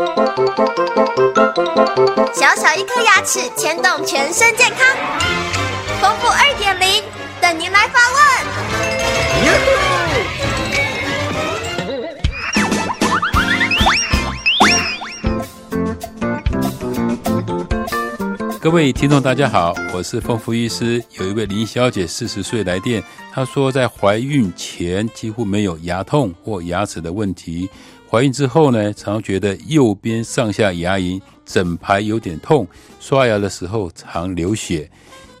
小小一颗牙齿牵动全身健康，丰富二点零等您来发问。各位听众，大家好，我是丰富医师。有一位林小姐，四十岁来电，她说在怀孕前几乎没有牙痛或牙齿的问题。怀孕之后呢，常觉得右边上下牙龈整排有点痛，刷牙的时候常流血。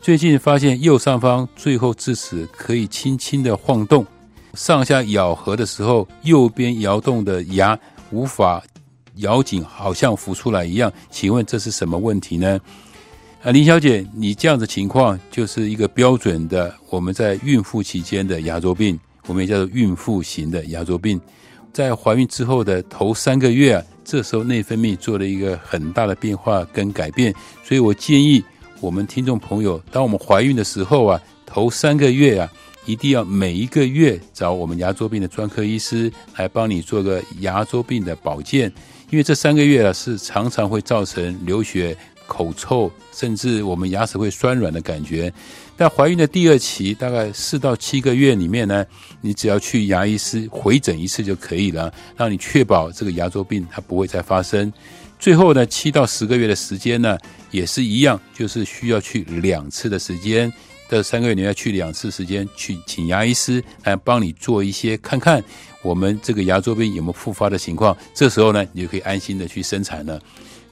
最近发现右上方最后智齿可以轻轻的晃动，上下咬合的时候，右边摇动的牙无法咬紧，好像浮出来一样。请问这是什么问题呢？啊，林小姐，你这样的情况就是一个标准的我们在孕妇期间的牙周病，我们也叫做孕妇型的牙周病。在怀孕之后的头三个月啊，这时候内分泌做了一个很大的变化跟改变，所以我建议我们听众朋友，当我们怀孕的时候啊，头三个月啊，一定要每一个月找我们牙周病的专科医师来帮你做个牙周病的保健，因为这三个月啊是常常会造成流血。口臭，甚至我们牙齿会酸软的感觉。但怀孕的第二期，大概四到七个月里面呢，你只要去牙医师回诊一次就可以了，让你确保这个牙周病它不会再发生。最后呢，七到十个月的时间呢，也是一样，就是需要去两次的时间。这三个月你要去两次时间，去请牙医师来帮你做一些看看我们这个牙周病有没有复发的情况。这时候呢，你就可以安心的去生产了。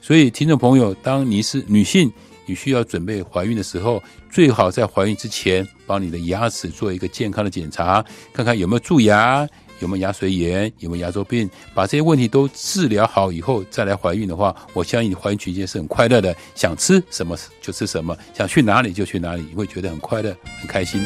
所以，听众朋友，当你是女性，你需要准备怀孕的时候，最好在怀孕之前，帮你的牙齿做一个健康的检查，看看有没有蛀牙，有没有牙髓炎，有没有牙周病，把这些问题都治疗好以后，再来怀孕的话，我相信你怀孕期间是很快乐的，想吃什么就吃什么，想去哪里就去哪里，你会觉得很快乐、很开心。